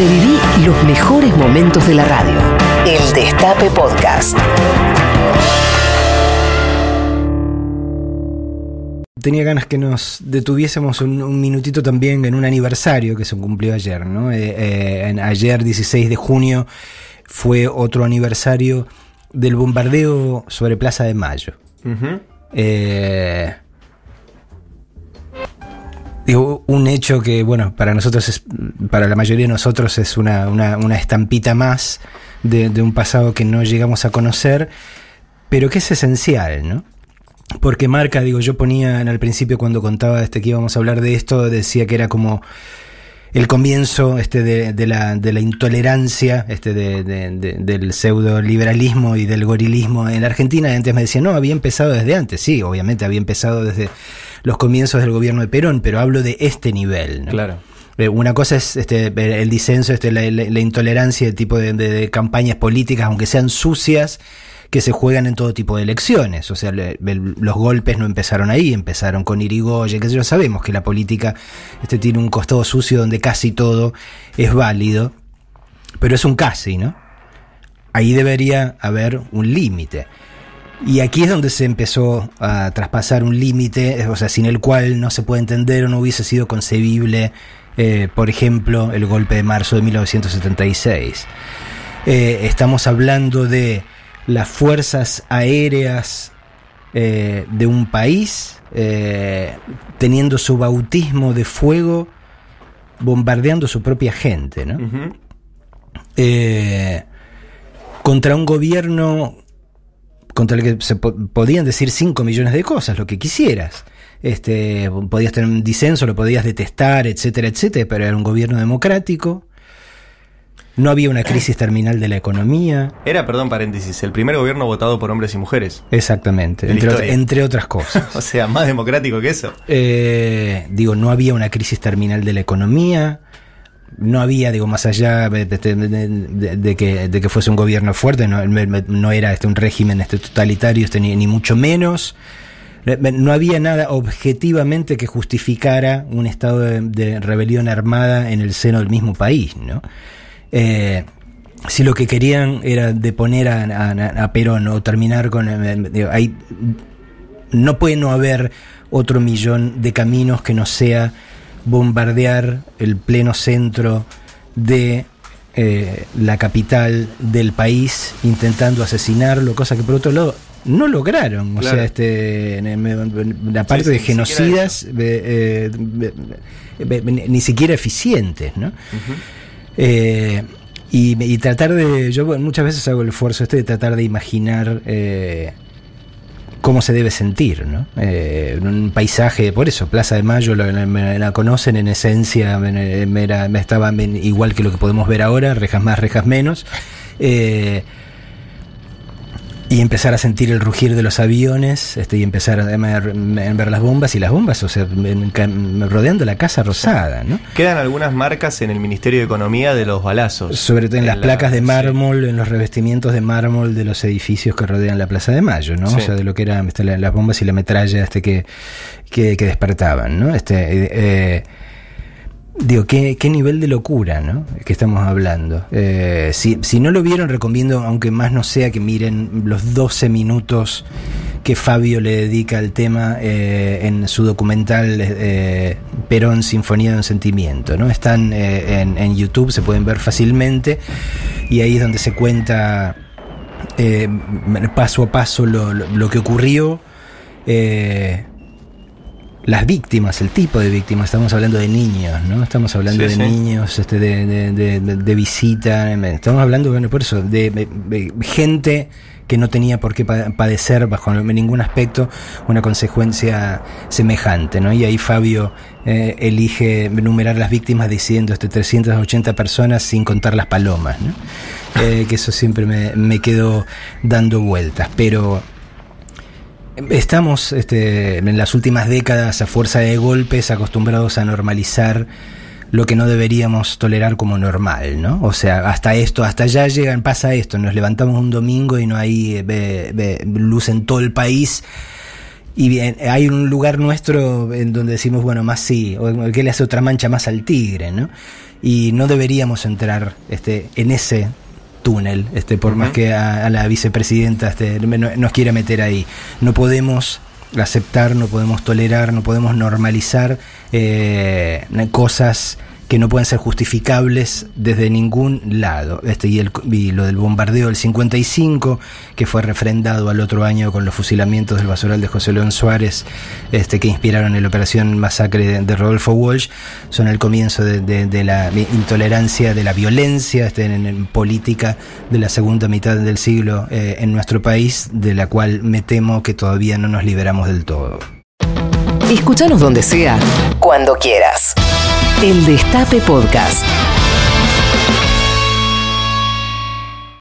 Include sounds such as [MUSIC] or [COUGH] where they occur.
Reviví los mejores momentos de la radio. El Destape Podcast. Tenía ganas que nos detuviésemos un, minutito también en un aniversario que se cumplió ayer, ¿no? Eh, eh, en ayer, 16 de junio, fue otro aniversario del bombardeo sobre Plaza de Mayo. eh, un hecho que, bueno, para nosotros, es, para la mayoría de nosotros es una, una, una estampita más de, de un pasado que no llegamos a conocer, pero que es esencial, ¿no? porque marca, digo, yo ponía en el principio cuando contaba este que íbamos a hablar de esto, decía que era como el comienzo este de, de la, de la intolerancia este de, de, del pseudo liberalismo y del gorilismo en la Argentina. Y antes me decían, no, había empezado desde antes. Sí, obviamente había empezado desde los comienzos del gobierno de Perón, pero hablo de este nivel. ¿no? Claro. Eh, Una cosa es este, el disenso, este, la, la, la intolerancia, el tipo de, de campañas políticas, aunque sean sucias, que se juegan en todo tipo de elecciones. O sea, le, los golpes no empezaron ahí, empezaron con Irigoyen, que ya sabemos que la política este, tiene un costado sucio donde casi todo es válido, pero es un casi, ¿no? Ahí debería haber un límite. Y aquí es donde se empezó a traspasar un límite, o sea, sin el cual no se puede entender o no hubiese sido concebible, eh, por ejemplo, el golpe de marzo de 1976. Eh, estamos hablando de las fuerzas aéreas eh, de un país eh, teniendo su bautismo de fuego, bombardeando su propia gente, ¿no? Uh -huh. eh, contra un gobierno contra el que se po podían decir 5 millones de cosas, lo que quisieras. Este, podías tener un disenso, lo podías detestar, etcétera, etcétera, pero era un gobierno democrático no había una crisis terminal de la economía. Era, perdón, paréntesis, el primer gobierno votado por hombres y mujeres. Exactamente, entre, entre, otras cosas. [LAUGHS] o sea, más democrático que eso. Eh, digo, no había una crisis terminal de la economía. No había, digo, más allá de, de, que, fuese un gobierno fuerte, no, no era este, un régimen este, totalitario, este, ni, mucho menos no había nada objetivamente que justificara un estado de, rebelión armada en el seno del mismo país, ¿no? Eh, si lo que querían era deponer a, Perón o terminar con... Eh, hay, no puede no haber otro millón de caminos que no sea bombardear el pleno centro de eh, la capital del país intentando asesinarlo, cosa que por otro lado no lograron, claro. o sea, este, la parte sí, de genocidas eh, eh, ni siquiera eficientes, ¿no? Uh -huh. Eh, y, y, tratar de. Yo muchas veces hago el esfuerzo este de tratar de imaginar cómo se debe sentir, ¿no? Eh, un paisaje, por eso, Plaza de Mayo la, conocen en esencia, me estaba igual que lo que podemos ver ahora, rejas más, rejas menos. Eh, y empezar a sentir el rugir de los aviones este, y empezar a, ver las bombas y las bombas, o sea, rodeando la Casa Rosada. ¿no? Quedan algunas marcas en el Ministerio de Economía de los balazos. Sobre todo en, en las la, placas de mármol, sí. en los revestimientos de mármol de los edificios que rodean la Plaza de Mayo, ¿no? Sí. O sea, de lo que eran este, las bombas y la metralla este, que, que, que despertaban, ¿no? Este, eh, Digo, ¿qué, qué nivel de locura, ¿no? Que estamos hablando. Eh, si, si no lo vieron, recomiendo, aunque más no sea, que miren los 12 minutos que Fabio le dedica al tema eh, en su documental eh, Perón, Sinfonía de un Sentimiento, ¿no? Están en, en, YouTube, se pueden ver fácilmente, y ahí es donde se cuenta paso a paso lo, lo, lo que ocurrió. Eh, las víctimas, el tipo de víctimas, estamos hablando de niños, ¿no? Estamos hablando sí, de sí. niños, este, de, de, de, de, visita, estamos hablando, bueno, por eso, de, gente que no tenía por qué padecer bajo ningún aspecto una consecuencia semejante, ¿no? Y ahí Fabio eh, elige enumerar las víctimas diciendo este 380 personas sin contar las palomas, ¿no? Eh, que eso siempre me, me quedó dando vueltas, pero Estamos este, en las últimas décadas a fuerza de golpes acostumbrados a normalizar lo que no deberíamos tolerar como normal, ¿no? O sea, hasta esto, hasta allá llegan, pasa esto, nos levantamos un domingo y no hay ve, luz en todo el país y bien, hay un lugar nuestro en donde decimos, bueno, más sí, o que le hace otra mancha más al tigre, ¿no? y no deberíamos entrar este, en ese túnel, este, por más que a, a la vicepresidenta este, no- nos quiera meter ahí. No podemos aceptar, no podemos tolerar, no podemos normalizar eh, cosas que no pueden ser justificables desde ningún lado. Este, y, el, lo del bombardeo del 55, que fue refrendado al otro año con los fusilamientos del basural de José León Suárez, este, que inspiraron la operación masacre de, Rodolfo Walsh, son el comienzo de, de- la intolerancia, de la violencia este, en, en política de la segunda mitad del siglo eh, en nuestro país, de la cual me temo que todavía no nos liberamos del todo. Escúchanos donde sea, cuando quieras. El Destape Podcast.